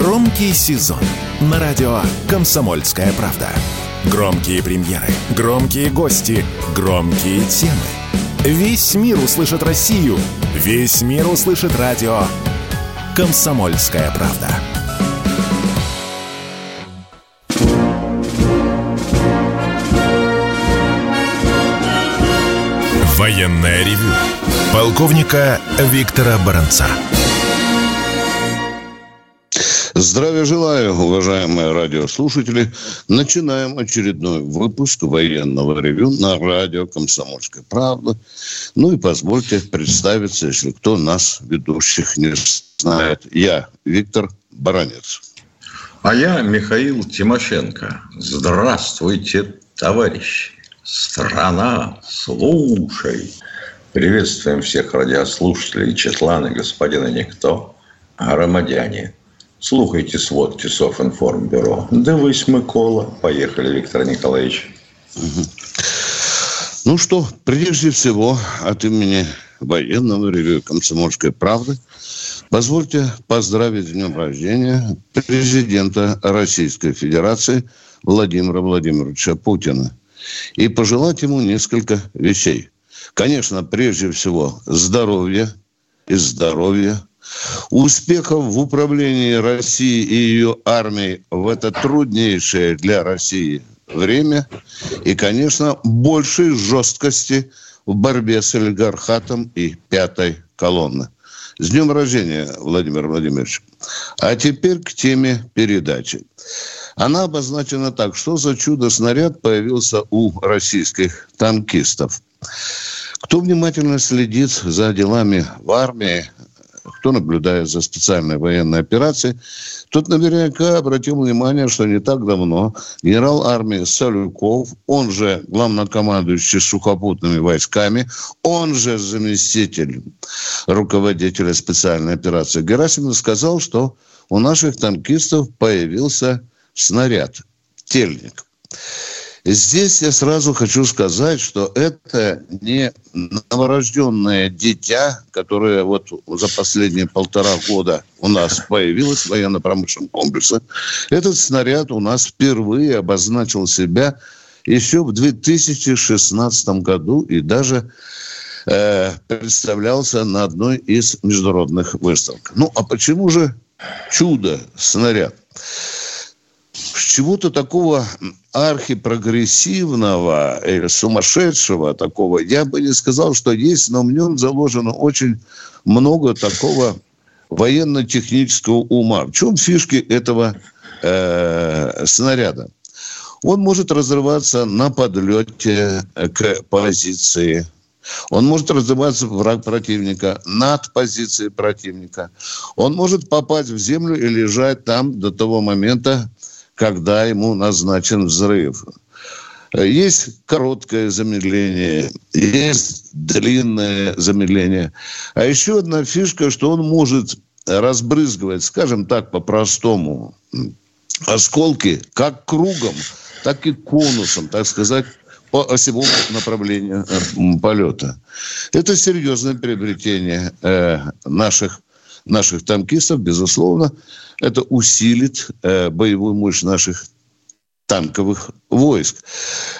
Громкий сезон на радио «Комсомольская правда». Громкие премьеры, громкие гости, громкие темы. Весь мир услышит Россию. Весь мир услышит радио «Комсомольская правда». Военная ревю. Полковника Виктора Баранца. Здравия желаю, уважаемые радиослушатели. Начинаем очередной выпуск военного ревю на радио «Комсомольская правда». Ну и позвольте представиться, если кто нас, ведущих, не знает. Я Виктор Баранец. А я Михаил Тимошенко. Здравствуйте, товарищи. Страна, слушай. Приветствуем всех радиослушателей Четлана, господина Никто, Громадяне. Слухайте сводки Софинформбюро. Да вы Микола. Поехали, Виктор Николаевич. Ну что, прежде всего, от имени военного ревю «Комсомольской правды» позвольте поздравить с днем рождения президента Российской Федерации Владимира Владимировича Путина и пожелать ему несколько вещей. Конечно, прежде всего, здоровья и здоровья – успехов в управлении Россией и ее армией в это труднейшее для России время и, конечно, большей жесткости в борьбе с олигархатом и пятой колонны. С днем рождения, Владимир Владимирович. А теперь к теме передачи. Она обозначена так, что за чудо-снаряд появился у российских танкистов. Кто внимательно следит за делами в армии, кто наблюдает за специальной военной операцией, тот наверняка обратил внимание, что не так давно генерал армии Салюков, он же главнокомандующий сухопутными войсками, он же заместитель руководителя специальной операции Герасимов сказал, что у наших танкистов появился снаряд, тельник. Здесь я сразу хочу сказать, что это не новорожденное дитя, которое вот за последние полтора года у нас появилось в военно-промышленном комплексе. Этот снаряд у нас впервые обозначил себя еще в 2016 году и даже э, представлялся на одной из международных выставок. Ну, а почему же чудо-снаряд? чего-то такого архипрогрессивного или сумасшедшего такого, я бы не сказал, что есть, но в нем заложено очень много такого военно-технического ума. В чем фишки этого э, снаряда? Он может разрываться на подлете к позиции. Он может разрываться враг противника над позицией противника. Он может попасть в землю и лежать там до того момента, когда ему назначен взрыв. Есть короткое замедление, есть длинное замедление. А еще одна фишка, что он может разбрызгивать, скажем так, по-простому, осколки как кругом, так и конусом, так сказать, по осевому направлению полета. Это серьезное приобретение э, наших, наших танкистов, безусловно это усилит э, боевую мощь наших танковых войск.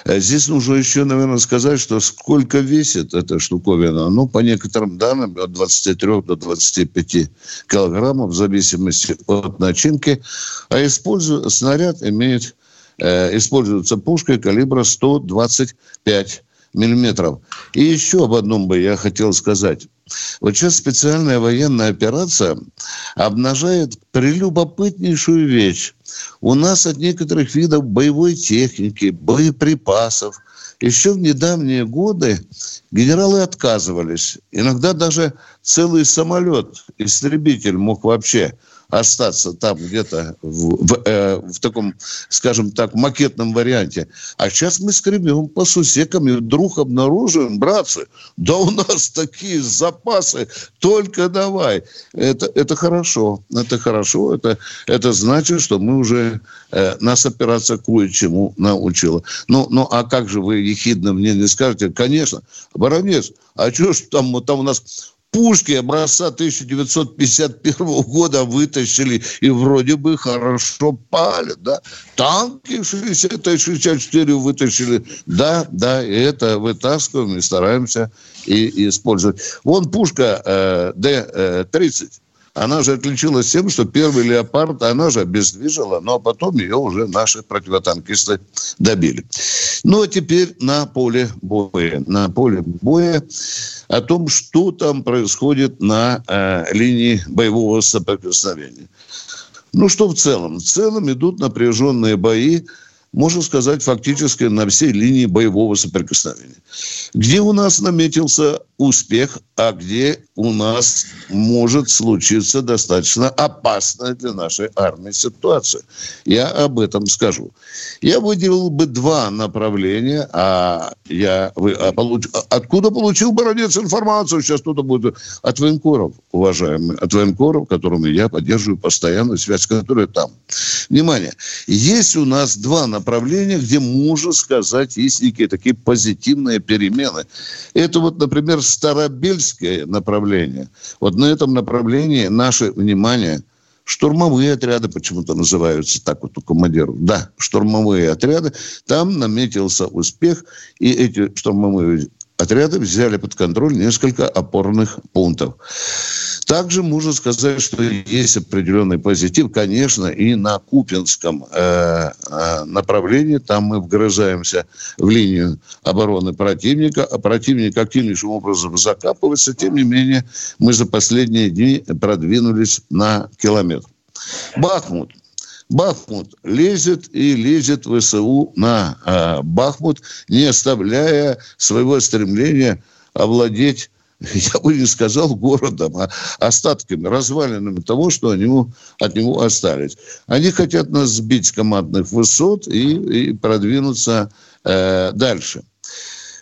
Э, здесь нужно еще, наверное, сказать, что сколько весит эта штуковина. Ну, по некоторым данным, от 23 до 25 килограммов, в зависимости от начинки. А используя, снаряд имеет, э, используется пушкой калибра 125 миллиметров. И еще об одном бы я хотел сказать. Вот сейчас специальная военная операция обнажает прелюбопытнейшую вещь. У нас от некоторых видов боевой техники, боеприпасов, еще в недавние годы генералы отказывались. Иногда даже целый самолет, истребитель мог вообще остаться там где-то в, в, э, в таком, скажем так, макетном варианте. А сейчас мы скребем по сусекам и вдруг обнаруживаем, братцы, да у нас такие запасы, только давай. Это, это хорошо, это хорошо, это, это значит, что мы уже, э, нас операция кое-чему научила. Ну, ну, а как же вы ехидно мне не скажете? Конечно, Баранец, а что ж там, там у нас Пушки образца 1951 года вытащили и вроде бы хорошо палят, да. Танки 60-64 вытащили, да, да, и это вытаскиваем и стараемся и, использовать. Вон пушка э, Д-30 она же отличилась тем, что первый «Леопард», она же обездвижила, но потом ее уже наши противотанкисты добили. Ну, а теперь на поле боя. На поле боя о том, что там происходит на э, линии боевого соприкосновения. Ну, что в целом? В целом идут напряженные бои можно сказать, фактически на всей линии боевого соприкосновения. Где у нас наметился успех, а где у нас может случиться достаточно опасная для нашей армии ситуация. Я об этом скажу. Я выделил бы два направления, а я вы, а получ, откуда получил Бородец информацию? Сейчас кто-то будет от военкоров, уважаемые, от военкоров, которыми я поддерживаю постоянную связь, которая там. Внимание, есть у нас два направления, где можно сказать, есть некие такие позитивные перемены. Это вот, например, Старобельское направление. Вот на этом направлении наше внимание – штурмовые отряды почему-то называются так вот у командиров. Да, штурмовые отряды. Там наметился успех, и эти штурмовые отряды взяли под контроль несколько опорных пунктов. Также можно сказать, что есть определенный позитив, конечно, и на Купинском э, э, направлении. Там мы вгрызаемся в линию обороны противника, а противник активнейшим образом закапывается. Тем не менее, мы за последние дни продвинулись на километр. Бахмут. Бахмут лезет и лезет ВСУ на э, Бахмут, не оставляя своего стремления овладеть я бы не сказал городом, а остатками, развалинами того, что него, от него остались. Они хотят нас сбить с командных высот и, и продвинуться э, дальше.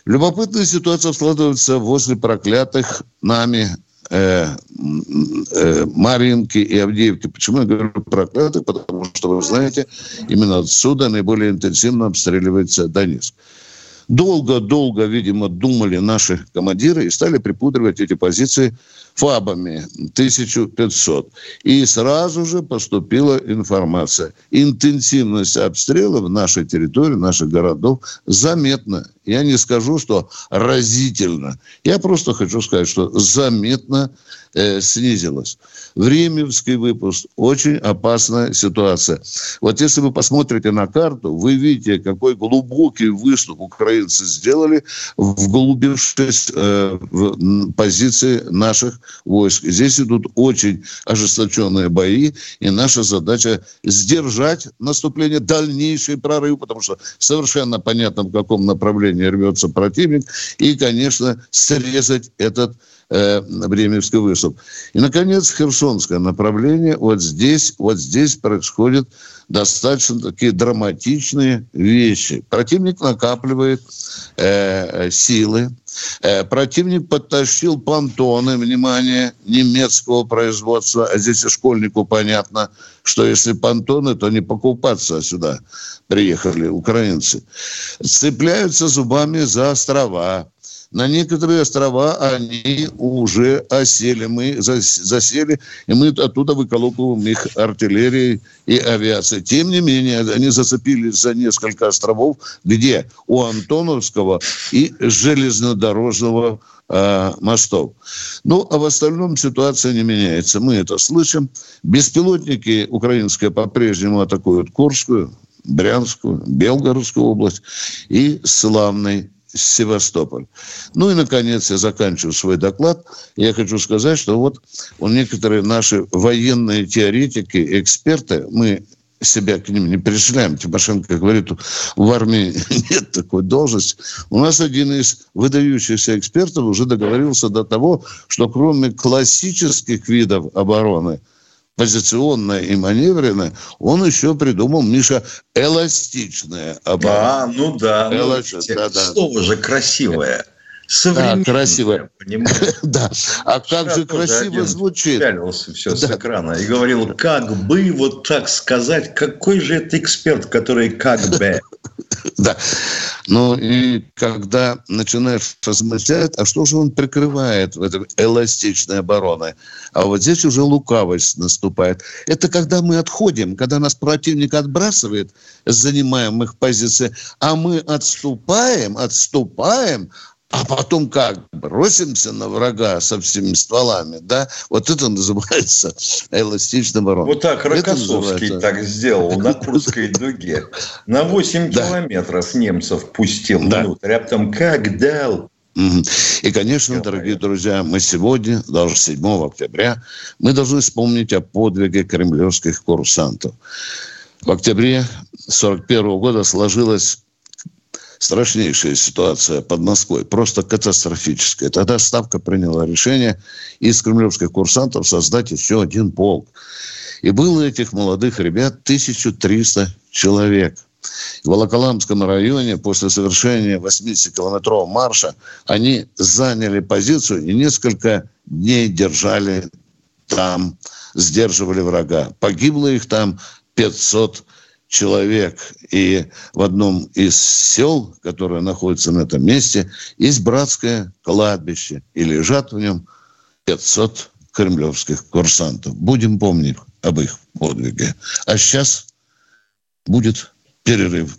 Любопытная ситуация складывается возле проклятых нами э, э, Маринки и Авдеевки. Почему я говорю проклятых? Потому что, вы знаете, именно отсюда наиболее интенсивно обстреливается Донецк. Долго-долго, видимо, думали наши командиры и стали припудривать эти позиции ФАБами 1500. И сразу же поступила информация. Интенсивность обстрела в нашей территории, наших городов заметна. Я не скажу, что разительно. Я просто хочу сказать, что заметно э, снизилась. Временский выпуск – очень опасная ситуация. Вот если вы посмотрите на карту, вы видите, какой глубокий выступ украинцы сделали, вглубившись э, в позиции наших войск. Здесь идут очень ожесточенные бои, и наша задача сдержать наступление, дальнейший прорыв, потому что совершенно понятно, в каком направлении рвется противник, и, конечно, срезать этот э, Бременский выступ. И, наконец, Херсонское направление. Вот здесь, вот здесь происходят достаточно такие драматичные вещи. Противник накапливает э, силы. Э, противник подтащил понтоны, внимание, немецкого производства. А здесь и школьнику понятно, что если понтоны, то не покупаться сюда приехали украинцы. Цепляются зубами за острова на некоторые острова они уже осели. Мы засели, и мы оттуда выколупываем их артиллерией и авиацией. Тем не менее, они зацепились за несколько островов, где у Антоновского и железнодорожного э, мостов. Ну, а в остальном ситуация не меняется. Мы это слышим. Беспилотники украинские по-прежнему атакуют Курскую, Брянскую, Белгородскую область и славный Севастополь. Ну и, наконец, я заканчиваю свой доклад. Я хочу сказать, что вот у некоторые наши военные теоретики, эксперты, мы себя к ним не пришляем. Тимошенко говорит, в армии нет такой должности. У нас один из выдающихся экспертов уже договорился до того, что кроме классических видов обороны – позиционное и маневренное, он еще придумал, Миша, эластичное оборудование. А, ну да. Ну, Эласт... Ну, да, да. Слово же красивое. Современное, да, красиво. да. А как же красиво звучит. Пялился все да. с экрана и говорил, как бы вот так сказать, какой же это эксперт, который как бы. Да. Ну и когда начинаешь размышлять, а что же он прикрывает в этой эластичной обороне? А вот здесь уже лукавость наступает. Это когда мы отходим, когда нас противник отбрасывает с занимаемых позиций, а мы отступаем, отступаем, а потом как? Бросимся на врага со всеми стволами, да? Вот это называется эластичный ворон. Вот так Рокоссовский называется... так сделал на Курской дуге. На 8 километров немцев пустил внутрь, а потом как дал и, конечно, дорогие друзья, мы сегодня, даже 7 октября, мы должны вспомнить о подвиге кремлевских курсантов. В октябре 1941 года сложилась страшнейшая ситуация под Москвой, просто катастрофическая. Тогда Ставка приняла решение из кремлевских курсантов создать еще один полк. И было этих молодых ребят 1300 человек. В Волоколамском районе после совершения 80-километрового марша они заняли позицию и несколько дней держали там, сдерживали врага. Погибло их там 500 человек. И в одном из сел, которое находится на этом месте, есть братское кладбище. И лежат в нем 500 кремлевских курсантов. Будем помнить об их подвиге. А сейчас будет перерыв.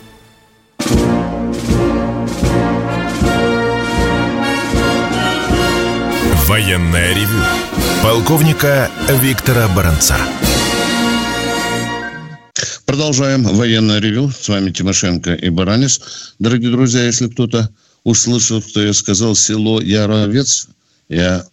Военное ревю полковника Виктора Баранца. Продолжаем военное ревю. С вами Тимошенко и Баранец. Дорогие друзья, если кто-то услышал, что я сказал село Яровец, я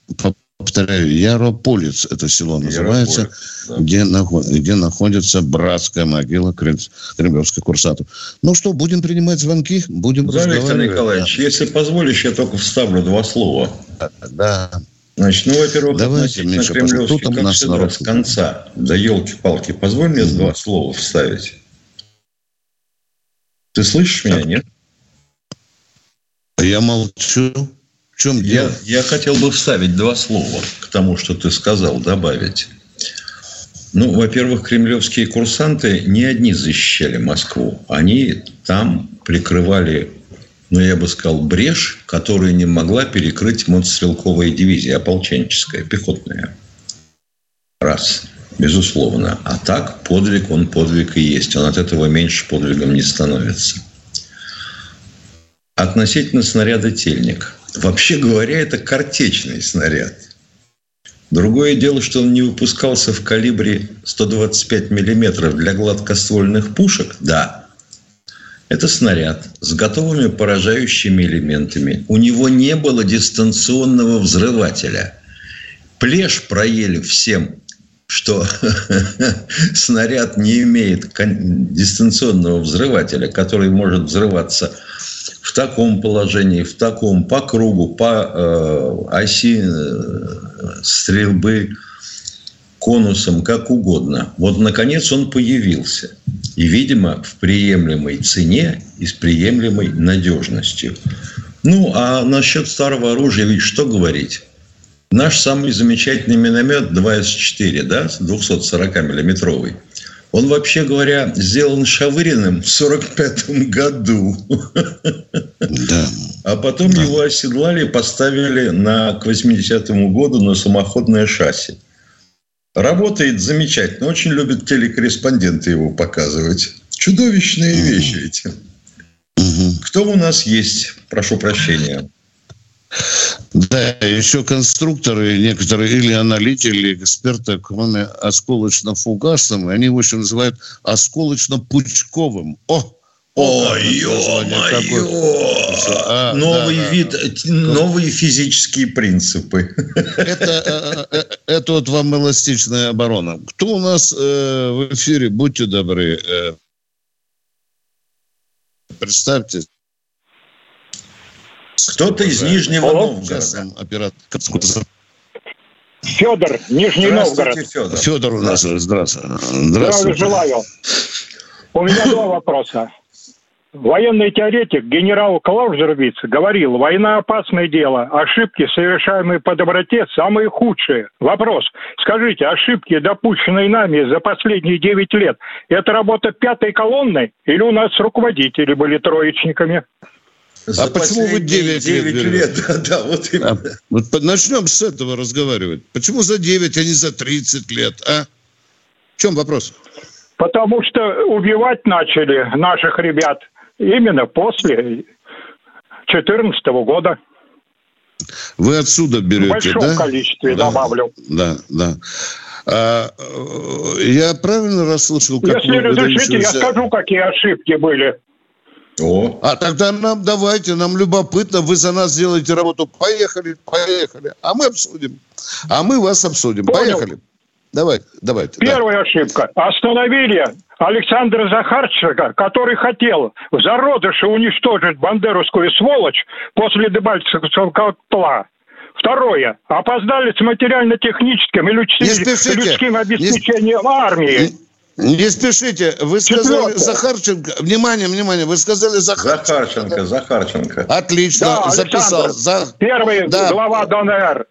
повторяю, Ярополец это село называется, да. где, где находится братская могила кремлевских курсантов. Ну что, будем принимать звонки, будем да, разговаривать. Виктор Николаевич, да. если позволишь, я только вставлю два слова. Да. Значит, ну, во-первых, Давайте, Миша, кремлевских, как нас всегда, народ... с конца. Да елки-палки, позволь мне mm-hmm. два слова вставить. Ты слышишь меня, нет? Я молчу. В чем дело? Я, я хотел бы вставить два слова к тому, что ты сказал, добавить. Ну, во-первых, кремлевские курсанты не одни защищали Москву. Они там прикрывали но я бы сказал, брешь, которую не могла перекрыть мотострелковая дивизия, ополченческая, пехотная. Раз, безусловно. А так подвиг, он подвиг и есть. Он от этого меньше подвигом не становится. Относительно снаряда «Тельник». Вообще говоря, это картечный снаряд. Другое дело, что он не выпускался в калибре 125 миллиметров для гладкоствольных пушек, да, это снаряд с готовыми поражающими элементами. У него не было дистанционного взрывателя. Плешь проели всем, что снаряд не имеет дистанционного взрывателя, который может взрываться в таком положении, в таком, по кругу, по э, оси э, стрельбы конусом, как угодно. Вот, наконец, он появился. И, видимо, в приемлемой цене и с приемлемой надежностью. Ну, а насчет старого оружия, ведь что говорить? Наш самый замечательный миномет 2С4, да, 240-миллиметровый, он, вообще говоря, сделан Шавыриным в 45 году. Да. А потом да. его оседлали и поставили на, к 80-му году на самоходное шасси. Работает замечательно. Очень любят телекорреспонденты его показывать. Чудовищные mm вещи эти. mm Кто у нас есть? Прошу прощения. Да, еще конструкторы некоторые или аналитики, или эксперты, кроме осколочно-фугасным, они его еще называют осколочно-пучковым. О, Ой, ё-моё! А, Новый да, вид, да. новые физические принципы. Это, э, э, это вот вам эластичная оборона. Кто у нас э, в эфире? Будьте добры. Представьте. Кто-то из Нижнего Новгорода. Оператор. Федор, Нижний Новгород. Федор. Федор у нас. Здравствуйте. Здравствуйте. Желаю. У меня два вопроса. Военный теоретик генерал Клаузервиц говорил, война опасное дело, ошибки, совершаемые по доброте, самые худшие. Вопрос. Скажите, ошибки, допущенные нами за последние 9 лет, это работа пятой колонны или у нас руководители были троечниками? За а почему вы 9, 9 лет? лет да, да, вот именно. А, вот начнем с этого разговаривать. Почему за 9, а не за 30 лет, а? В чем вопрос? Потому что убивать начали наших ребят – Именно после 2014 года. Вы отсюда берете, В большом да? количестве да, добавлю. Да, да. А, э, я правильно расслышал? Как Если разрешите, я скажу, какие ошибки были. О. А тогда нам давайте, нам любопытно, вы за нас сделаете работу. Поехали, поехали. А мы обсудим. А мы вас обсудим. Понял. Поехали. Давай, давайте. Первая да. ошибка. Остановили Александра Захарченко, который хотел в зародыше уничтожить бандеровскую сволочь после Дебальцевского котла. Второе. Опоздали с материально-техническим и людским, людским обеспечением не, армии. Не, спешите. Вы сказали Четвертое. Захарченко. Внимание, внимание. Вы сказали Захарченко. Захарченко, Захарченко. Отлично. Да, Записал. За... Первый да. глава ДНР.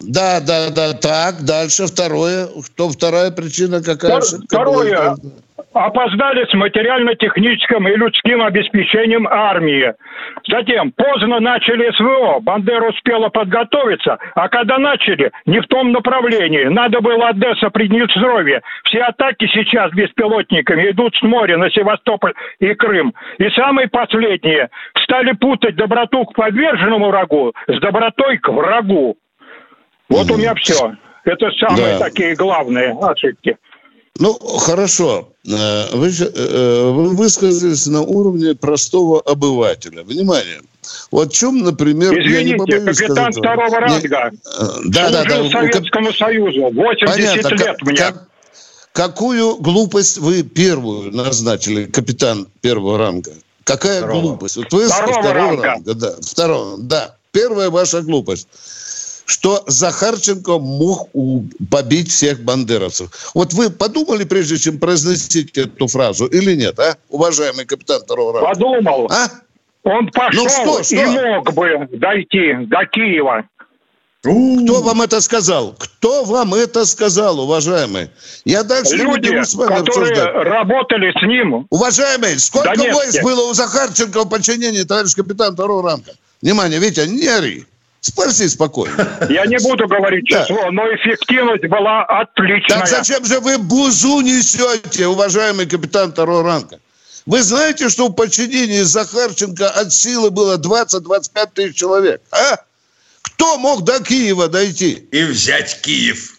Да, да, да. Так, дальше второе. Кто вторая причина какая? Второе. Опоздали с материально-техническим и людским обеспечением армии. Затем поздно начали СВО. Бандера успела подготовиться, а когда начали, не в том направлении. Надо было Одесса, Приднестровье. Все атаки сейчас беспилотниками идут с моря на Севастополь и Крым. И самые последние стали путать доброту к подверженному врагу с добротой к врагу. Вот у меня все. Это самые да. такие главные ошибки. Ну, хорошо. Э, вы, э, вы высказались на уровне простого обывателя. Внимание. Вот в чем, например... Извините, капитан сказать, второго ранга. Э, да, да, да. Советскому Кап... Союзу. 80 Понятно. лет мне. Как, какую глупость вы первую назначили, капитан первого ранга? Какая второго. глупость? Вот вы второго, второго ранга. ранга. Да, второго, да. Первая ваша глупость что Захарченко мог побить всех бандеровцев. Вот вы подумали, прежде чем произносить эту фразу, или нет, а, уважаемый капитан второго ранга? Подумал. А? Он пошел ну, что, что? и мог бы дойти до Киева. Кто вам это сказал? Кто вам это сказал, уважаемый? Я дальше Люди, не с вами которые обсуждать. работали с ним. Уважаемый, сколько войск было у Захарченко в подчинении, товарищ капитан второго ранга? Внимание, Витя, не ори. Спроси спокойно. Я не буду говорить число, да. но эффективность была отличная. Так зачем же вы бузу несете, уважаемый капитан второго ранга? Вы знаете, что в подчинении Захарченко от силы было 20-25 тысяч человек? А? Кто мог до Киева дойти? И взять Киев.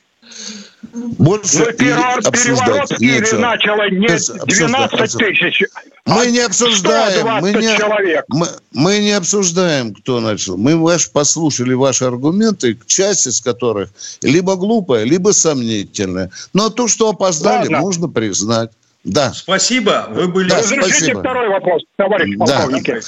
Больше ну, переворот в Киеве начало не 12 тысяч, мы а не обсуждаем, мы не, человек. Мы, мы не обсуждаем, кто начал. Мы ваш, послушали ваши аргументы, часть из которых либо глупая, либо сомнительная. Но то, что опоздали, Ладно. можно признать. Да. Спасибо. Вы были... Да, Разрешите спасибо. второй вопрос, товарищ полковник. Да.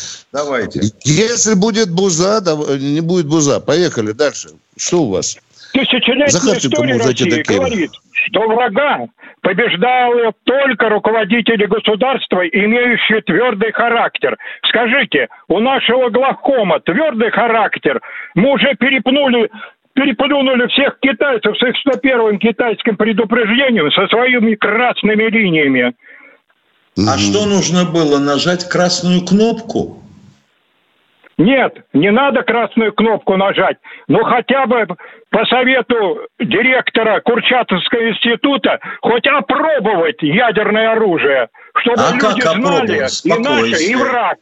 Давайте. Если будет буза, не будет буза. Поехали дальше. Что у вас? Тысячелетняя история России говорит, что врага побеждали только руководители государства, имеющие твердый характер. Скажите, у нашего главкома твердый характер. Мы уже перепнули переплюнули всех китайцев с их 101-м китайским предупреждением со своими красными линиями. А что нужно было? Нажать красную кнопку? Нет, не надо красную кнопку нажать. Но хотя бы по совету директора Курчатовского института хоть опробовать ядерное оружие, чтобы а люди знали и наше, и враг.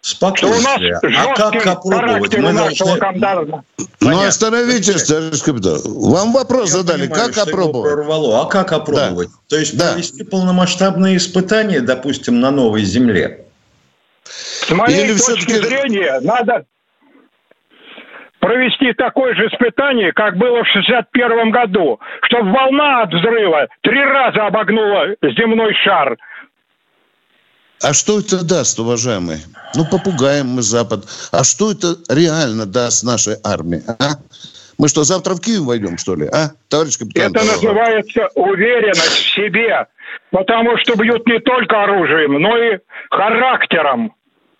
Спокойствие. А как опробовать? Мы должны... Ну, остановитесь, товарищ капитан. Вам вопрос Я задали. Понимаю, как опробовать? Прорвало. А как опробовать? Да. То есть да. провести полномасштабные испытания, допустим, на новой земле? С моей Или точки зрения, надо провести такое же испытание, как было в 61 году, чтобы волна от взрыва три раза обогнула земной шар. А что это даст, уважаемые? Ну, попугаем мы Запад. А что это реально даст нашей армии? А? Мы что, завтра в Киев войдем, что ли? А, товарищ капитан? Это называется уверенность в себе. Потому что бьют не только оружием, но и характером.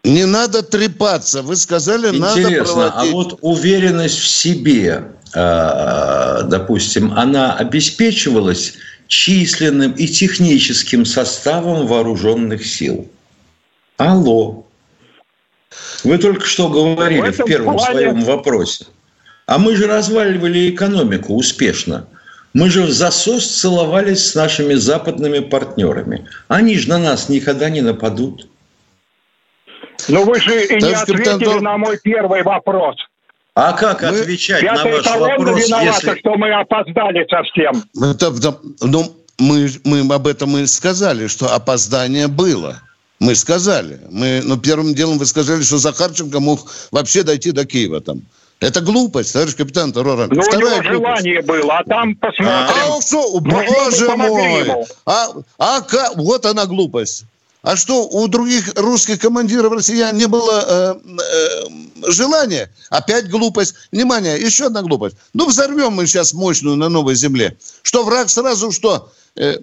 Не надо трепаться. Вы сказали, Интересно, надо а проводить... а вот уверенность в себе, а, допустим, она обеспечивалась численным и техническим составом вооруженных сил. Алло. Вы только что говорили в, в первом плане... своем вопросе. А мы же разваливали экономику успешно. Мы же в засос целовались с нашими западными партнерами. Они же на нас никогда не нападут. Но вы же и не ответили капитан... на мой первый вопрос. А как мы... отвечать на ваш вопрос, виновата, если... что мы опоздали совсем. Это, ну, мы, мы об этом и сказали, что опоздание было. Мы сказали. Мы, ну, первым делом вы сказали, что Захарченко мог вообще дойти до Киева там. Это глупость, товарищ капитан Тароран. Ну, Вторая у него глупость. желание было, а там посмотрим. А, а что, боже мой! А, а, вот она глупость. А что, у других русских командиров россиян не было э, э, желания? Опять глупость. Внимание, еще одна глупость. Ну, взорвем мы сейчас мощную на новой земле. Что, враг сразу что? Э,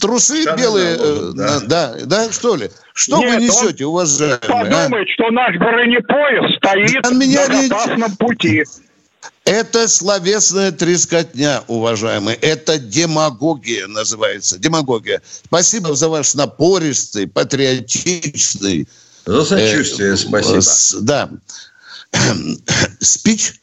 трусы Штаны белые? Э, да. да, да, что ли? Что Нет, вы несете, уважаемые? А? Подумает, а? что наш бронепоезд стоит на меня на безопасном не... пути. Это словесная трескотня, уважаемые. Это демагогия называется. Демагогия. Спасибо за ваш напористый, патриотичный... За сочувствие, э, спасибо. С, да. Спич.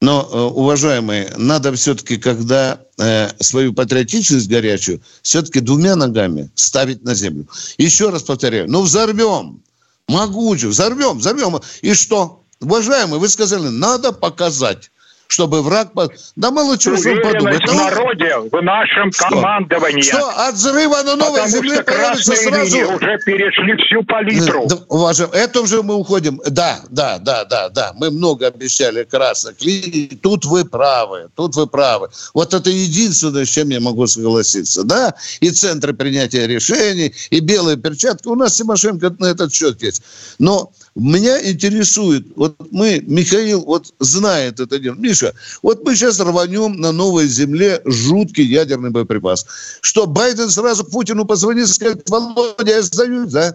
Но, э, уважаемые, надо все-таки, когда э, свою патриотичность горячую, все-таки двумя ногами ставить на землю. Еще раз повторяю, ну взорвем, могуче, взорвем, взорвем. И что? Уважаемые, вы сказали, надо показать чтобы враг... Да мало чего подумать. в народе, в нашем что? командовании. Что, от взрыва на новой Потому земле появится сразу... уже перешли всю палитру. Да, уважаем, это уже мы уходим. Да, да, да, да, да. Мы много обещали красных линий. Тут вы правы, тут вы правы. Вот это единственное, с чем я могу согласиться. Да, и центры принятия решений, и белые перчатки. У нас Тимошенко на этот счет есть. Но меня интересует, вот мы, Михаил, вот знает это дело. Миша, вот мы сейчас рванем на новой земле жуткий ядерный боеприпас. Что, Байден сразу Путину позвонит и скажет, Володя, я сдаюсь, да?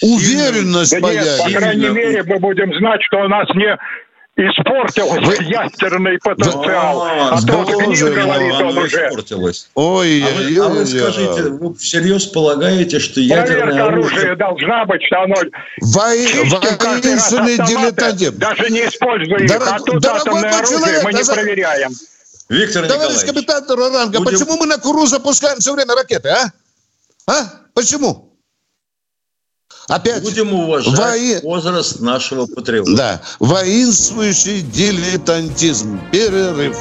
Уверенность да появится. Нет, по крайней мере, мы будем знать, что у нас не испортился Вы... ядерный потенциал. А, а то гнил, говорит он уже. Испортилось. Ой, а, вы, а вы скажите, вы всерьез полагаете, что ядерное оружие... должна быть, что оно Воинственный дилетантизм. Даже не используя их, а тут атомное оружие человек, мы не проверяем. Виктор Товарищ капитан Ранга, будем... почему мы на Куру запускаем все время ракеты, а? А? Почему? Опять Будем уважать вои... возраст нашего патриота. Да. Воинствующий дилетантизм. Перерыв.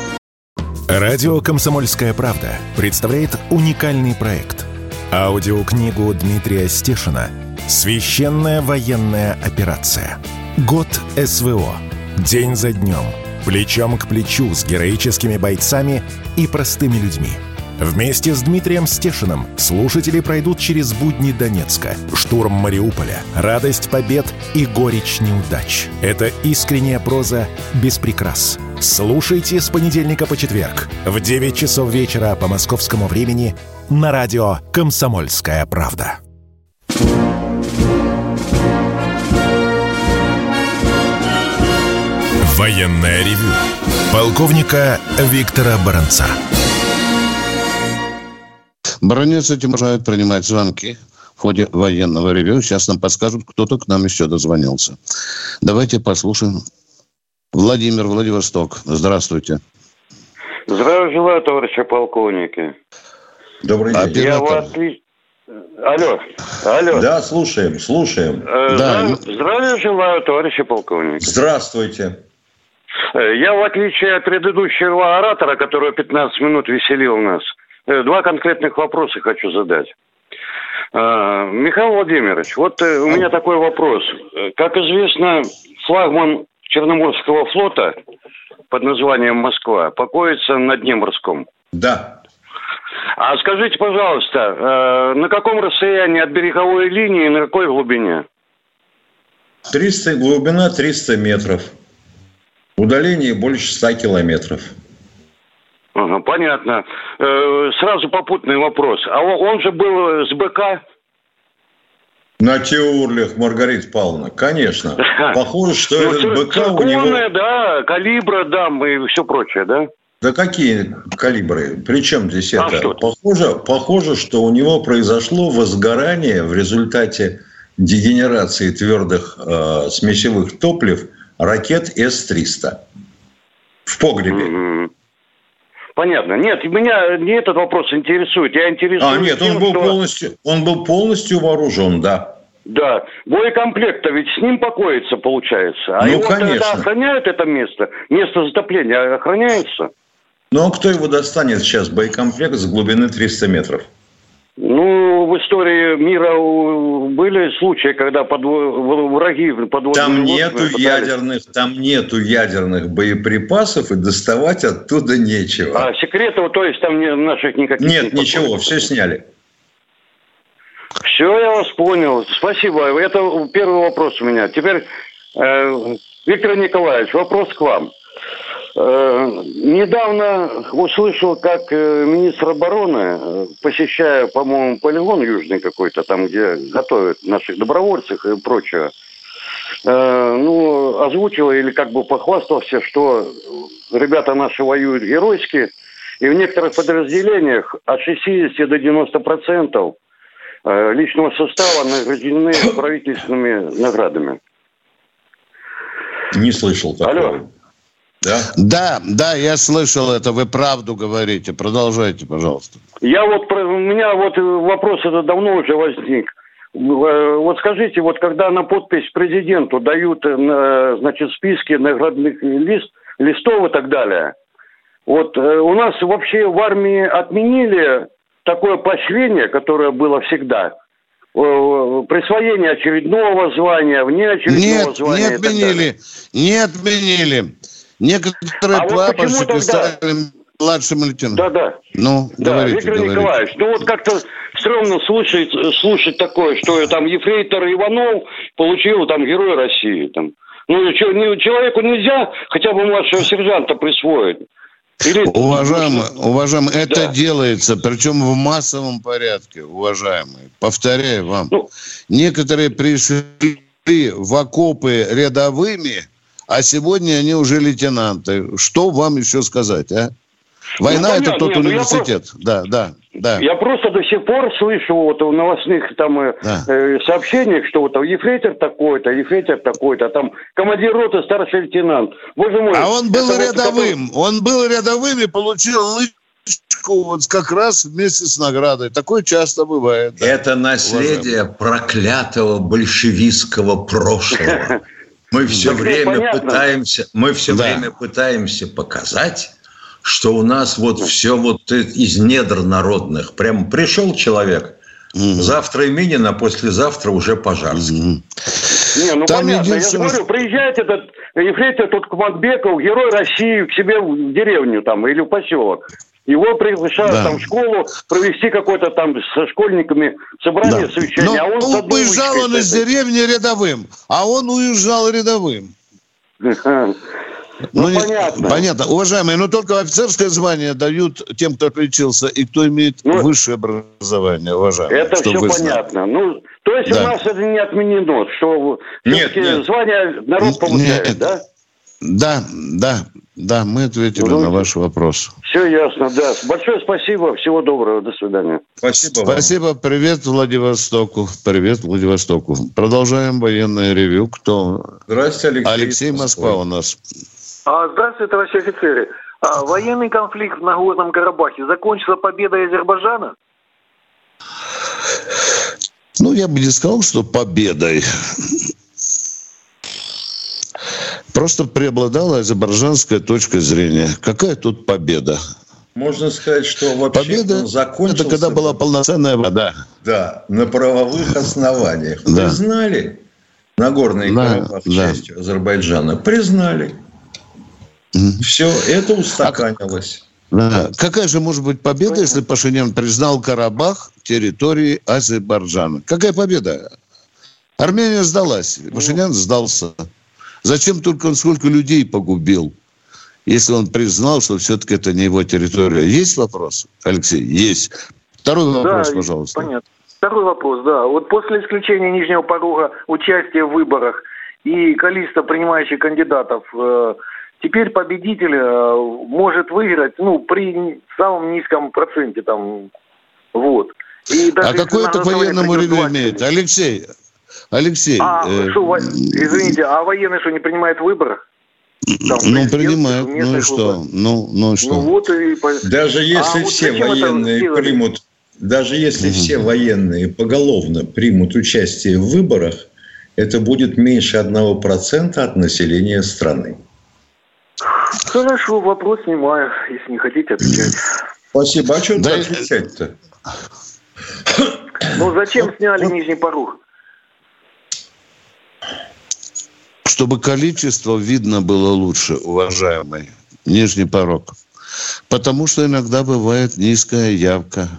Радио «Комсомольская правда» представляет уникальный проект. Аудиокнигу Дмитрия Стешина «Священная военная операция. Год СВО. День за днем. Плечом к плечу с героическими бойцами и простыми людьми» Вместе с Дмитрием Стешиным слушатели пройдут через будни Донецка, штурм Мариуполя, радость побед и горечь неудач. Это искренняя проза без прикрас. Слушайте с понедельника по четверг в 9 часов вечера по московскому времени на радио «Комсомольская правда». Военная ревю. Полковника Виктора Баранца. Баронец этим продолжает принимать звонки в ходе военного ревю. Сейчас нам подскажут, кто-то к нам еще дозвонился. Давайте послушаем. Владимир, Владивосток. Здравствуйте. Здравия желаю, товарищи полковники. Добрый день. Я вас... Алло, алло. Да, слушаем, слушаем. Э, да. Здравия желаю, товарищи полковники. Здравствуйте. Э, я, в отличие от предыдущего оратора, который 15 минут веселил нас, Э, два конкретных вопроса хочу задать. А, Михаил Владимирович, вот э, у меня такой вопрос. Как известно, флагман Черноморского флота под названием «Москва» покоится на дне морском. Да. А скажите, пожалуйста, э, на каком расстоянии от береговой линии и на какой глубине? 300, глубина 300 метров. Удаление больше 100 километров. Ага, понятно. Э, сразу попутный вопрос. А он же был с БК? На Теурлях, Маргарита Павловна, конечно. Похоже, что ну, этот БК у него... да, калибра, да, и все прочее, да? Да какие калибры? Причем здесь а это? Что? Похоже, похоже, что у него произошло возгорание в результате дегенерации твердых э, смесевых топлив ракет С-300 в погребе. Mm-hmm. Понятно. Нет, меня не этот вопрос интересует. Я интересуюсь А, нет, тем, он был что... полностью, он был полностью вооружен, да. Да. Боекомплект-то ведь с ним покоится, получается. А ну, его конечно. тогда охраняют это место? Место затопления охраняется? Ну, а кто его достанет сейчас, боекомплект с глубины 300 метров? Ну, в истории мира были случаи, когда под, враги подводные Там нету пытались... ядерных, там нету ядерных боеприпасов, и доставать оттуда нечего. А секретов, то есть там наших никаких нет? Нет, ничего, все сняли. Все, я вас понял. Спасибо. Это первый вопрос у меня. Теперь, э, Виктор Николаевич, вопрос к вам. Э, недавно услышал, как э, министр обороны, э, посещая, по-моему, полигон южный какой-то, там, где готовят наших добровольцев и прочее, ну, озвучил или как бы похвастался, что ребята наши воюют геройски, и в некоторых подразделениях от 60 до 90 процентов личного состава награждены правительственными наградами. Не слышал такого. Алло. Да? Да, да, я слышал это. Вы правду говорите. Продолжайте, пожалуйста. Я вот, у меня вот вопрос это давно уже возник. Э, вот скажите, вот когда на подпись президенту дают, э, значит, списки наградных лист, листов и так далее, вот э, у нас вообще в армии отменили такое поощрение, которое было всегда, присвоение очередного звания, вне очередного нет, звания. Не отменили, не отменили. Некоторые а прапорщики вот стали младшим лейтенантом. Да, да. Ну, да, говорите, Виктор говорите. Николаевич, ну вот как-то стрёмно слушать, слушать такое, что там ефрейтор Иванов получил там Герой России. Там. Ну, не, человеку нельзя хотя бы младшего сержанта присвоить. Или... Уважаемый, уважаемый, это да. делается, причем в массовом порядке, уважаемые. Повторяю вам. Ну, Некоторые пришли в окопы рядовыми, а сегодня они уже лейтенанты. Что вам еще сказать, а? Война ну, это тот нет, ну, университет. Просто, да, да, да. Я просто до сих пор слышу вот в новостных там э, да. э, сообщениях, что вот ефрейтор такой-то, ефрейтор такой-то, а там командир роты, старший лейтенант. Боже мой. А он был рядовым. Вот, он был рядовым и получил лычку вот как раз вместе с наградой. Такое часто бывает. Да. Это наследие уважаемый. проклятого большевистского прошлого. Мы все так время пытаемся, мы все да. время пытаемся показать, что у нас вот все вот из недр народных. Прям пришел человек, mm завтра Именин, а послезавтра уже Пожарский. mm Не, ну Там понятно, единственное... я говорю, приезжает этот ефрейтор тут Кумакбеков, герой России, к себе в деревню там или в поселок. Его приглашают да. там в школу провести какое-то там со школьниками собрание, да. совещание. Но а он уезжал он из деревни рядовым, а он уезжал рядовым. Ну, ну, понятно. Понятно. Уважаемые, но только офицерское звание дают тем, кто отличился и кто имеет ну, высшее образование, уважаемые. Это все понятно. Ну, то есть да. у нас это не отменено, что нет, нет. звание народ получает, нет. да? Да, да, да, мы ответили ну, на ваш вопрос. Все ясно, да. Большое спасибо, всего доброго, до свидания. Спасибо. Вам. Спасибо, привет Владивостоку, привет Владивостоку. Продолжаем военное ревю. Кто? Здравствуйте, Алексей. Алексей Москва, Москва у нас. А, здравствуйте, товарищи офицеры. А, военный конфликт в Нагорном Карабахе закончился победой Азербайджана? Ну, я бы не сказал, что победой. Просто преобладала азербайджанская точка зрения. Какая тут победа? Можно сказать, что вообще Победа закончился... Это когда была полноценная вода. Да, на правовых основаниях. Да. Признали Нагорный да, Карабах да. Азербайджана? Признали. Mm. Все, это устаканилось. Да. Какая же может быть победа, если Пашинян признал Карабах территорией Азербайджана? Какая победа? Армения сдалась, ну. Пашинян сдался. Зачем только он сколько людей погубил, если он признал, что все-таки это не его территория? Есть вопрос, Алексей? Есть. Второй вопрос, да, пожалуйста. Понятно. Второй вопрос, да. Вот после исключения нижнего порога участия в выборах и количества принимающих кандидатов э, – Теперь победитель э, может выиграть, ну, при самом низком проценте там, вот. И даже а какое это военному ревю имеет? Алексей, Алексей. А, э, что, извините, а военный что, не принимает в выборах? Там, ну, принимает, ну и что? Ну, ну что? Ну, вот и... Даже если а все вот военные примут, даже если угу. все военные поголовно примут участие в выборах, это будет меньше одного процента от населения страны. Хорошо, вопрос снимаю, если не хотите отвечать. Спасибо. А что да, отвечать-то? Ну, зачем сняли нижний порог? Чтобы количество видно было лучше, уважаемый. Нижний порог. Потому что иногда бывает низкая явка.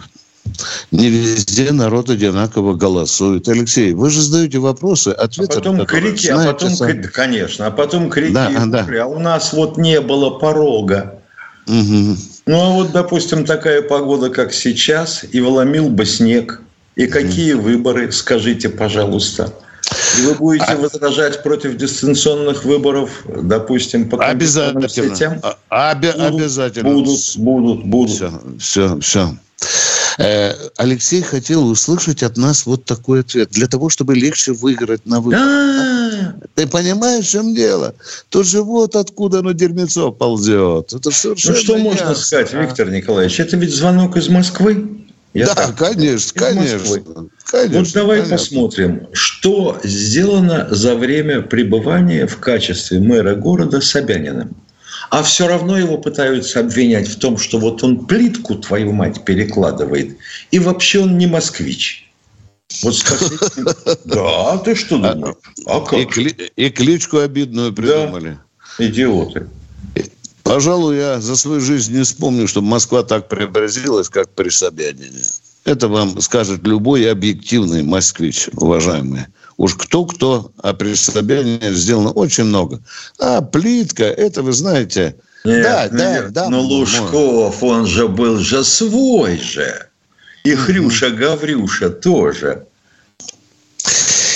Не везде народ одинаково голосует. Алексей, вы же задаете вопросы, ответы. А потом крики, а потом, сам... конечно, а потом крики. Да, да. А у нас вот не было порога. Угу. Ну, а вот, допустим, такая погода, как сейчас, и вломил бы снег. И какие угу. выборы, скажите, пожалуйста. И вы будете а... возражать против дистанционных выборов, допустим, по обязательно. сетям? А, обе- будут, обязательно. Будут, будут, будут. Все, все, все. Э, Алексей хотел услышать от нас вот такой ответ. Для того, чтобы легче выиграть на выборах. А. Ты понимаешь, в чем дело? Тут же вот откуда оно дерьмецо ползет. Это совершенно Ну, что можно сказать, Виктор Николаевич? Это ведь звонок из Москвы? Я да, так, конечно, конечно, конечно. Вот давай понятно. посмотрим, что сделано за время пребывания в качестве мэра города Собяниным а все равно его пытаются обвинять в том, что вот он плитку, твою мать, перекладывает, и вообще он не москвич. Вот. Да, ты что думаешь? А как? И, кли- и кличку обидную придумали. Да, идиоты. Пожалуй, я за свою жизнь не вспомню, чтобы Москва так преобразилась, как при Собянине. Это вам скажет любой объективный москвич, уважаемые. Уж кто-кто, а при Собянине сделано очень много. А плитка, это вы знаете... Нет, да, нет, да, да. Но Лужков, он же был же свой же. И Хрюша Гаврюша тоже.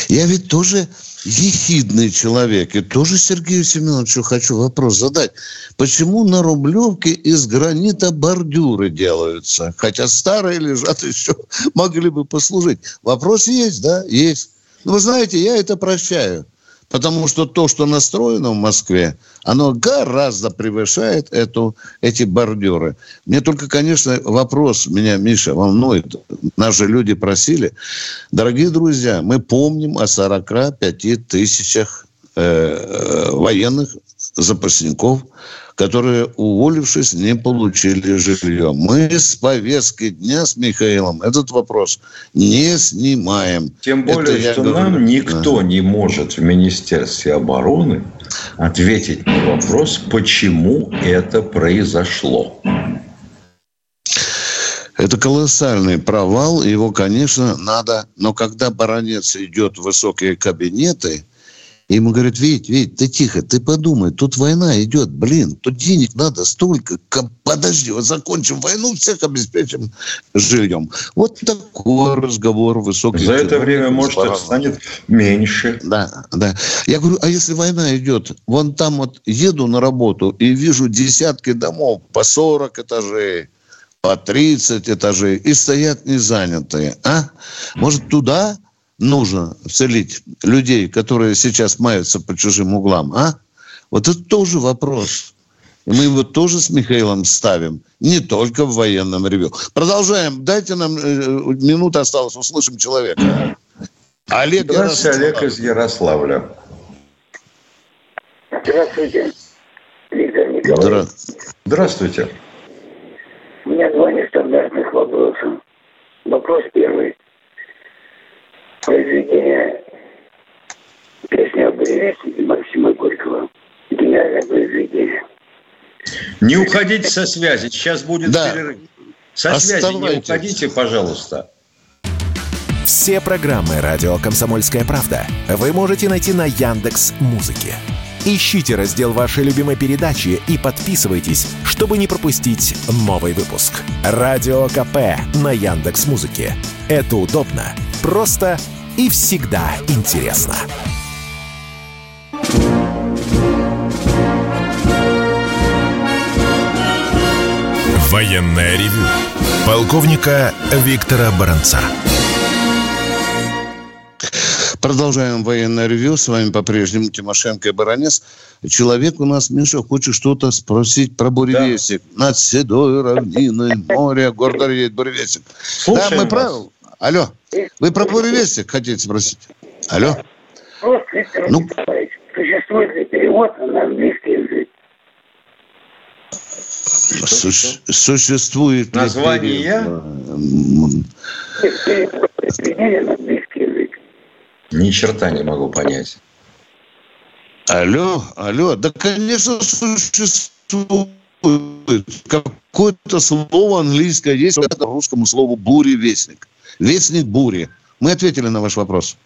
Я ведь тоже ехидный человек. И тоже Сергею Семеновичу хочу вопрос задать. Почему на Рублевке из гранита бордюры делаются? Хотя старые лежат еще, могли бы послужить. Вопрос есть, да? Есть. Но ну, вы знаете, я это прощаю. Потому что то, что настроено в Москве, оно гораздо превышает эту, эти бордюры. Мне только, конечно, вопрос меня, Миша, волнует. Наши люди просили. Дорогие друзья, мы помним о 45 тысячах э, э, военных запасников, которые, уволившись, не получили жилье. Мы с повестки дня с Михаилом этот вопрос не снимаем. Тем более, Это что говорю... нам никто не может в Министерстве обороны ответить на вопрос, почему это произошло. Это колоссальный провал, его, конечно, надо... Но когда баронец идет в высокие кабинеты, и ему говорят, Вить, Вить, ты тихо, ты подумай, тут война идет, блин, тут денег надо столько, подожди, вот закончим войну, всех обеспечим жильем. Вот такой разговор высокий. За это время, может, это станет меньше. Да, да. Я говорю, а если война идет, вон там вот еду на работу и вижу десятки домов по 40 этажей, по 30 этажей, и стоят незанятые, а? Может, туда нужно целить людей, которые сейчас маются по чужим углам, а? Вот это тоже вопрос. И мы его тоже с Михаилом ставим, не только в военном ревю. Продолжаем. Дайте нам э, минута осталось, услышим человека. Олег Здравствуйте, Олег из Ярославля. Здравствуйте, Виктор Николаевич. Здравствуйте. У меня два нестандартных вопроса. Вопрос первый произведение «Песня об Эвересте» Максима Горького. Гениальное произведение. Не уходите со связи, сейчас будет да. перерыв. Со связи не уходите, пожалуйста. Все программы радио Комсомольская правда вы можете найти на Яндекс Музыке. Ищите раздел вашей любимой передачи и подписывайтесь, чтобы не пропустить новый выпуск. Радио КП на Яндекс Музыке. Это удобно, просто и всегда интересно. Военная ревю. Полковника Виктора Баранца. Продолжаем военное ревю. С вами по-прежнему Тимошенко и Баранец. Человек у нас, Миша, хочет что-то спросить про буревестик. Да. Над седой равниной море гордо едет буревестик. Слушаем да, мы про... Алло. Вы про буревестик хотите спросить? Алло. ну... существует ли перевод на английский язык? Су- существует название я? Ни черта не могу понять. Алло, алло, да, конечно, существует. Какое-то слово английское есть к русскому слову буревестник. Вестник бури. Мы ответили на ваш вопрос.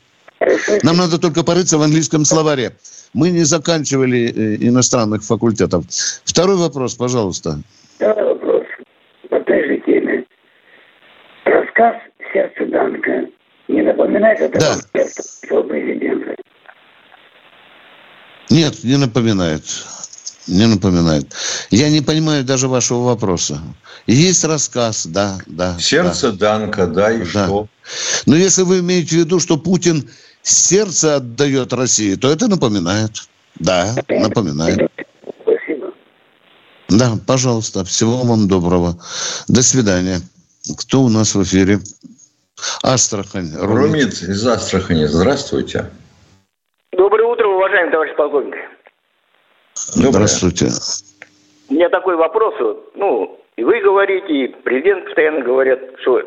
Нам надо только порыться в английском словаре. Мы не заканчивали э, иностранных факультетов. Второй вопрос, пожалуйста. Второй вопрос по той же теме. Рассказ «Сердце Данка» не напоминает это да. президента? Нет, не напоминает. Не напоминает. Я не понимаю даже вашего вопроса. Есть рассказ, да, да. Сердце да. Данка, да, и да. что? Но если вы имеете в виду, что Путин сердце отдает России, то это напоминает. Да, напоминает. Спасибо. Да, пожалуйста. Всего вам доброго. До свидания. Кто у нас в эфире? Астрахань. Румит из Астрахани. Здравствуйте. Доброе утро, уважаемый товарищ полковник. Доброе. Здравствуйте. У меня такой вопрос. Ну, и вы говорите, и президент постоянно говорят, что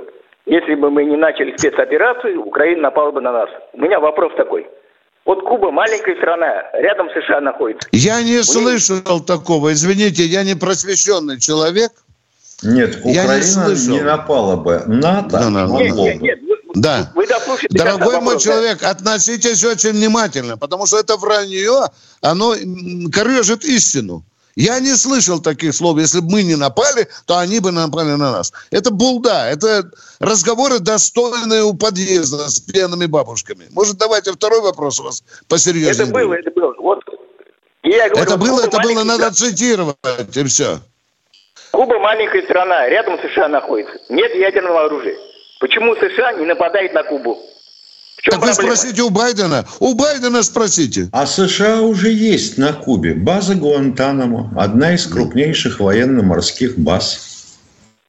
если бы мы не начали спецоперацию, Украина напала бы на нас. У меня вопрос такой. Вот Куба маленькая страна, рядом США находится. Я не У слышал них... такого. Извините, я не просвещенный человек. Нет, Украина не, не напала бы. НАТО да, да, нет, нет, нет. Да. Вы Дорогой мой человек, относитесь очень внимательно, потому что это вранье, оно корежит истину. Я не слышал таких слов. Если бы мы не напали, то они бы напали на нас. Это булда. Это разговоры, достойные у подъезда с пьяными бабушками. Может, давайте второй вопрос у вас посерьезнее. Это было, это было. Вот, я говорю, это было, это было, надо цитировать, и все. Куба маленькая страна, рядом США находится. Нет ядерного оружия. Почему США не нападает на Кубу? так проблема? вы спросите у Байдена. У Байдена спросите. А США уже есть на Кубе. База Гуантанамо. Одна из крупнейших военно-морских баз.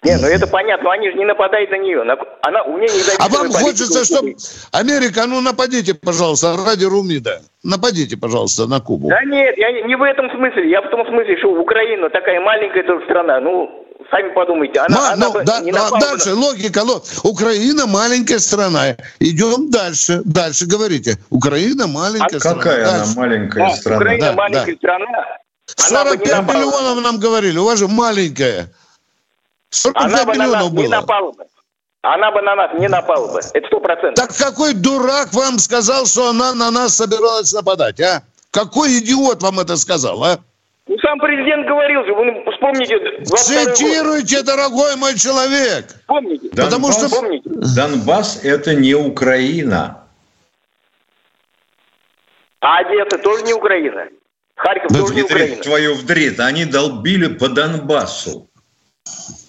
Не, ну это понятно, но они же не нападают на нее. Она, у нее не А вам хочется, чтобы... Америка, ну нападите, пожалуйста, ради Румида. Нападите, пожалуйста, на Кубу. Да нет, я не в этом смысле. Я в том смысле, что Украина такая маленькая тоже страна. Ну, сами подумайте. Она, Ма, она ну, да, не напала дальше, логика, лог. Украина маленькая страна. Идем дальше. Дальше говорите. Украина маленькая а страна. Какая дальше. она маленькая да, страна? Украина да, маленькая да. страна. 45 миллионов нам говорили. У вас же маленькая. 45 она бы миллионов на нас было. не напала бы. Она бы на нас не напала бы. Это сто процентов. Так какой дурак вам сказал, что она на нас собиралась нападать, а? Какой идиот вам это сказал, а? Ну, сам президент говорил же, вы вспомните... Цитируйте, год. дорогой мой человек. Помните. Донбасс, Потому что... Помните. Донбасс – это не Украина. А Одесса тоже не Украина. Харьков да тоже не Украина. твою вдрит. Они долбили по Донбассу.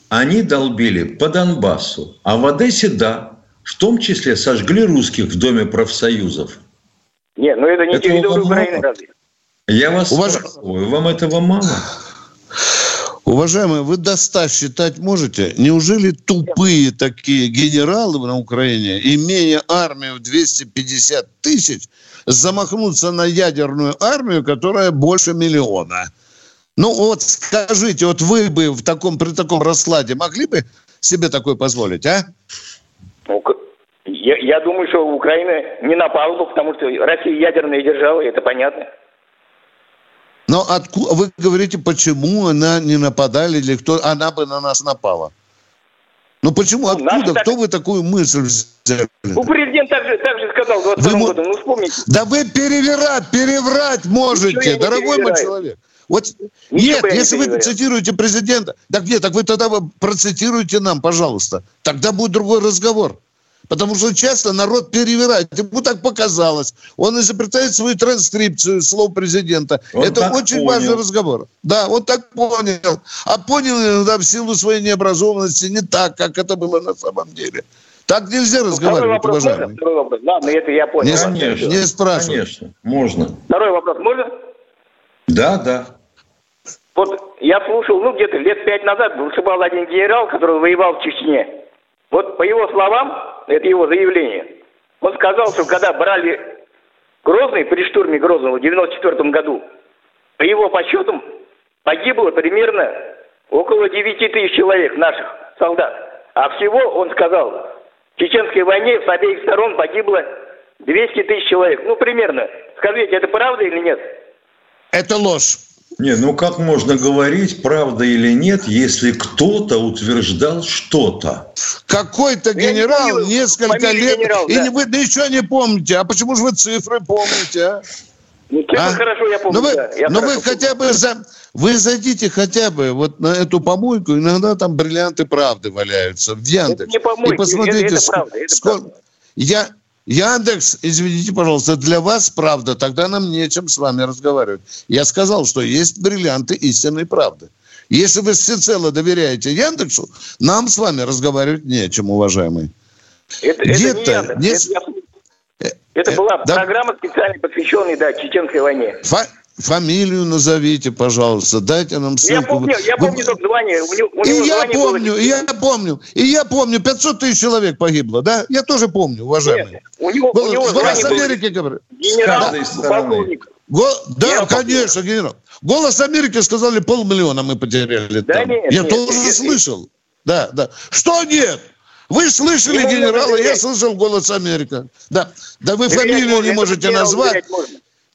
Они долбили по Донбассу. А в Одессе – да. В том числе сожгли русских в Доме профсоюзов. Нет, ну это не территория Украины разве? Я вас Уваж... спрашиваю, вам этого мало? Уважаемые, вы до 100 считать можете? Неужели тупые такие генералы на Украине, имея армию в 250 тысяч, замахнутся на ядерную армию, которая больше миллиона? Ну вот скажите, вот вы бы в таком, при таком раскладе могли бы себе такое позволить, а? Я, я думаю, что Украина не напала бы, потому что Россия ядерная держава, это понятно. Но откуда вы говорите, почему она не нападали или кто она бы на нас напала? Ну почему? Ну, откуда? Кто так... вы такую мысль взяли? Ну, президент также, также сказал в 22 вы... году, ну вспомните. Да вы перевирать, переврать можете, дорогой мой человек. Вот Ничего нет, если вы цитируете президента, так нет, так вы тогда процитируйте нам, пожалуйста. Тогда будет другой разговор. Потому что часто народ перевирает. Ему так показалось. Он изобретает свою транскрипцию слов президента. Он Это очень понял. важный разговор. Да, он так понял. А понял иногда в силу своей необразованности не так, как это было на самом деле. Так нельзя ну, разговаривать, вопрос уважаемый. Второй вопрос. Ладно, это я понял. Не, конечно, не спрашивай. Конечно, можно. Второй вопрос можно? Да, да. Вот я слушал, ну, где-то лет пять назад выступал один генерал, который воевал в Чечне. Вот по его словам, это его заявление, он сказал, что когда брали Грозный при штурме Грозного в 94 году, по его подсчетам погибло примерно около 9 тысяч человек наших солдат. А всего, он сказал, в Чеченской войне с обеих сторон погибло 200 тысяч человек. Ну, примерно. Скажите, это правда или нет? Это ложь. Не, ну как можно говорить, правда или нет, если кто-то утверждал что-то? Какой-то генерал не несколько лет, генерал, и да. вы ничего не помните. А почему же вы цифры помните, а? Ну, а? хорошо, я помню, ну, вы, да. Я ну, вы хотя бы за... Вы зайдите хотя бы вот на эту помойку, иногда там бриллианты правды валяются в Яндекс. Это не помойки, и посмотрите, это, это правда, это сколько... правда. Я, Яндекс, извините, пожалуйста, для вас правда, тогда нам нечем с вами разговаривать. Я сказал, что есть бриллианты истинной правды. Если вы всецело доверяете Яндексу, нам с вами разговаривать нечем, уважаемый. Это, это не Яндекс. Не... Это, это была да? программа специально посвященная да, Чеченской войне. Фа... Фамилию назовите, пожалуйста, дайте нам ссылку. Я помню, я помню только звание. У него, у и я помню, было... и я помню, и я помню, 500 тысяч человек погибло, да? Я тоже помню, уважаемый. Нет, у него, Голос, у него Голос Америки, говорит. Генерал, полковник. Го... Да, я конечно, помню. генерал. Голос Америки сказали, полмиллиона мы потеряли да там. Нет, я нет, тоже нет, слышал. Нет. Да, да. Что нет? Вы слышали генерала, я слышал голос Америка. Да, да вы фамилию не можете назвать.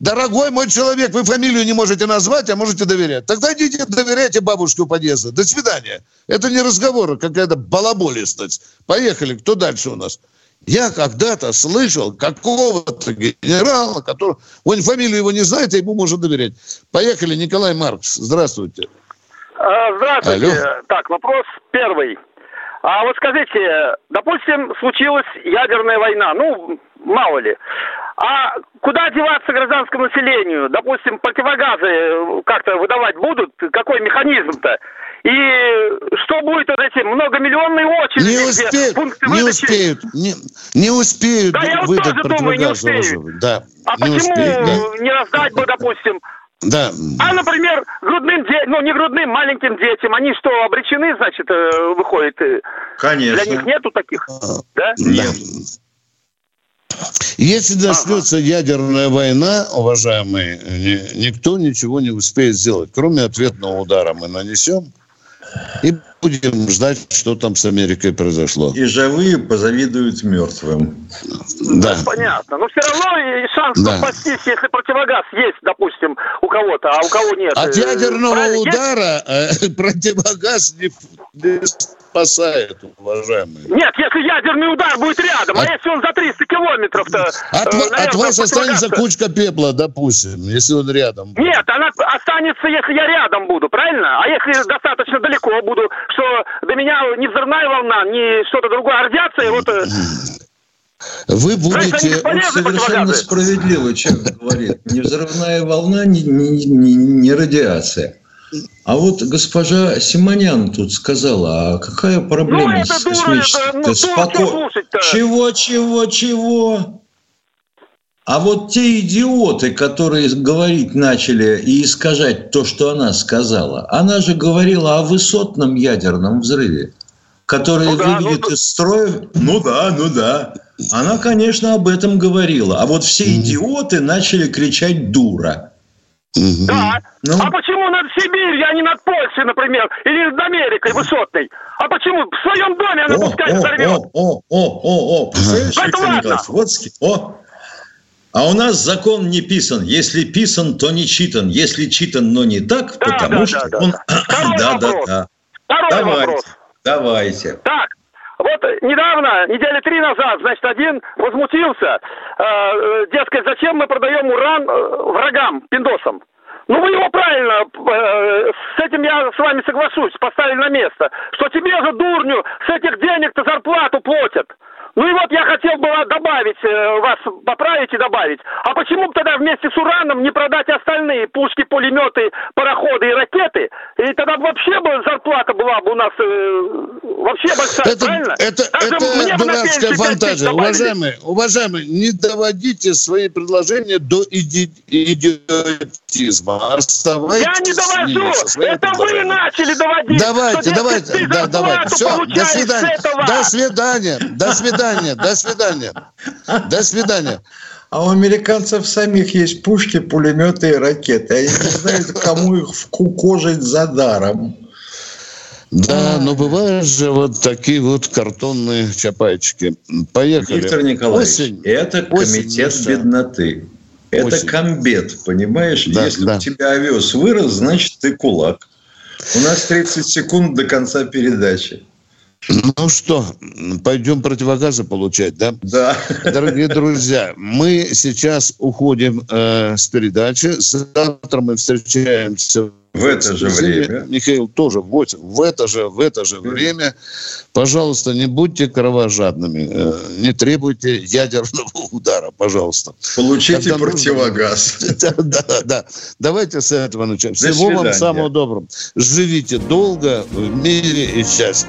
Дорогой мой человек, вы фамилию не можете назвать, а можете доверять. Тогда идите доверяйте бабушке у подъезда. До свидания. Это не разговор, а какая-то балаболистость. Поехали, кто дальше у нас? Я когда-то слышал какого-то генерала, который... Он фамилию его не знает, а ему можно доверять. Поехали, Николай Маркс. Здравствуйте. А, здравствуйте. Алло. Так, вопрос первый. А вот скажите, допустим, случилась ядерная война, ну, мало ли. А куда деваться гражданскому населению? Допустим, противогазы э, как-то выдавать будут? Какой механизм-то? И что будет вот эти многомиллионные очереди? Не успеют, пункты не успеют, не, не успеют да, я вот тоже думаю, не успеют. Да, а не почему успеют, да. не раздать бы, допустим, да. А, например, грудным детям, ну не грудным, маленьким детям, они что, обречены, значит, э, выходит? Э, Конечно. Для них нету таких, да? Нет. Если начнется ага. ядерная война, уважаемые, никто ничего не успеет сделать. Кроме ответного удара мы нанесем, и будем ждать, что там с Америкой произошло. И живые позавидуют мертвым. Да. Ну, понятно. Но все равно шанс да. спастись, если противогаз есть, допустим, у кого-то, а у кого нет. От ядерного Правильно? удара есть? Э, противогаз не, не спасает, уважаемые. Нет, если ядерный удар будет рядом, а от... а если он за 300 километров-то... От, наверное, от вас останется кучка пепла, допустим, если он рядом. Будет. Нет, она останется, если я рядом буду, правильно? А если достаточно далеко буду, что до меня ни взрывная волна, ни что-то другое, а радиация, вот... Э, Вы будете... Он совершенно справедливо человек говорит. Не взрывная волна, не, не, не, не радиация. А вот госпожа Симонян тут сказала, а какая проблема ну, с космической? Ну, Споко... Чего, чего, чего? А вот те идиоты, которые говорить начали и искажать то, что она сказала, она же говорила о высотном ядерном взрыве, который ну, да, выведет ну, из строя... Ну да, ну да. Она, конечно, об этом говорила. А вот все идиоты начали кричать «дура». Угу. Да. Ну? А почему над Сибирью, а не над Польшей, например, или над Америкой высотной? А почему в своем доме она пускай взорвет? О, о, о, о, о, о, о. Это ладно. Вот, о, А у нас закон не писан. Если писан, то не читан. Если читан, но не так, да, потому да, что да, он... Да, да, да. Второй Давайте. вопрос. Давайте. Так, вот недавно, недели три назад, значит, один возмутился, э, дескать, зачем мы продаем уран э, врагам, пиндосам. Ну, вы его правильно, э, с этим я с вами соглашусь, поставили на место, что тебе же, дурню, с этих денег-то зарплату платят. Ну и вот я хотел бы добавить, э, вас поправить и добавить. А почему бы тогда вместе с ураном не продать остальные пушки, пулеметы, пароходы и ракеты? И тогда вообще бы зарплата была бы у нас э, вообще большая, это, правильно? Это, Даже это дурацкая фантазия. Уважаемые, уважаемые, не доводите свои предложения до иди, идиотизма. Оставайтесь я не довожу. Это вы начали доводить. Давайте, давайте. Да, давайте. Все, до свидания. До свидания. До свидания свидания, до свидания. До свидания. А у американцев самих есть пушки, пулеметы и ракеты. Они не знают, кому их вкукожить за даром. Да, но бывают же вот такие вот картонные чапайчики. Поехали. Виктор Николаевич, осень, это комитет осень, бедноты. Это осень. комбет, понимаешь? Да, Если да. у тебя овес вырос, значит ты кулак. У нас 30 секунд до конца передачи. Ну что, пойдем противогазы получать, да? Да. Дорогие друзья, мы сейчас уходим э, с передачи. Завтра мы встречаемся в это же время. Михаил тоже в 8. В это же, в это же время. Пожалуйста, не будьте кровожадными. Э, не требуйте ядерного удара, пожалуйста. Получите Когда противогаз. Да, да, да. Давайте с этого начнем. Всего вам самого доброго. Живите долго в мире и счастье.